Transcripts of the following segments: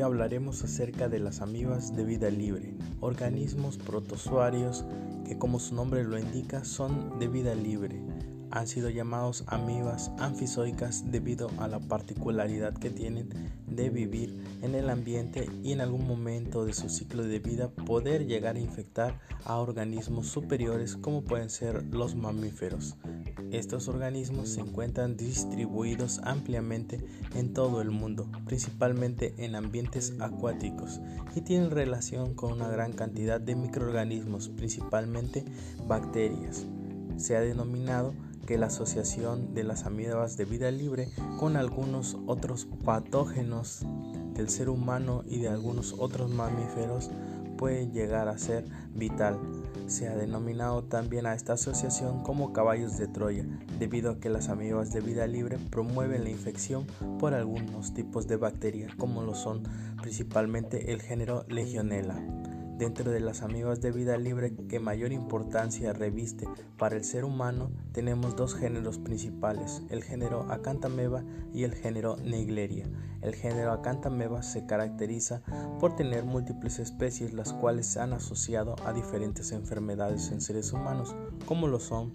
hablaremos acerca de las amibas de vida libre, organismos protozoarios que como su nombre lo indica son de vida libre. Han sido llamados amibas anfizoicas debido a la particularidad que tienen de vivir en el ambiente y en algún momento de su ciclo de vida poder llegar a infectar a organismos superiores como pueden ser los mamíferos. Estos organismos se encuentran distribuidos ampliamente en todo el mundo, principalmente en ambientes acuáticos, y tienen relación con una gran cantidad de microorganismos, principalmente bacterias. Se ha denominado que la asociación de las amibas de vida libre con algunos otros patógenos del ser humano y de algunos otros mamíferos puede llegar a ser vital. Se ha denominado también a esta asociación como caballos de Troya, debido a que las amibas de vida libre promueven la infección por algunos tipos de bacterias, como lo son principalmente el género Legionella. Dentro de las amibas de vida libre que mayor importancia reviste para el ser humano, tenemos dos géneros principales, el género Acanthameba y el género Negleria. El género Acanthameba se caracteriza por tener múltiples especies las cuales se han asociado a diferentes enfermedades en seres humanos, como lo son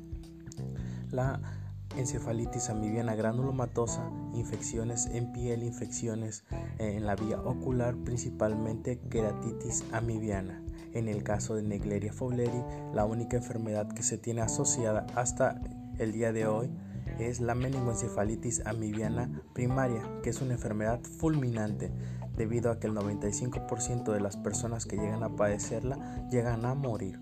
la encefalitis amibiana granulomatosa, infecciones en piel, infecciones eh, en la vía ocular, principalmente queratitis amibiana. En el caso de Negleria fowleri, la única enfermedad que se tiene asociada hasta el día de hoy es la meningoencefalitis amibiana primaria, que es una enfermedad fulminante debido a que el 95% de las personas que llegan a padecerla llegan a morir.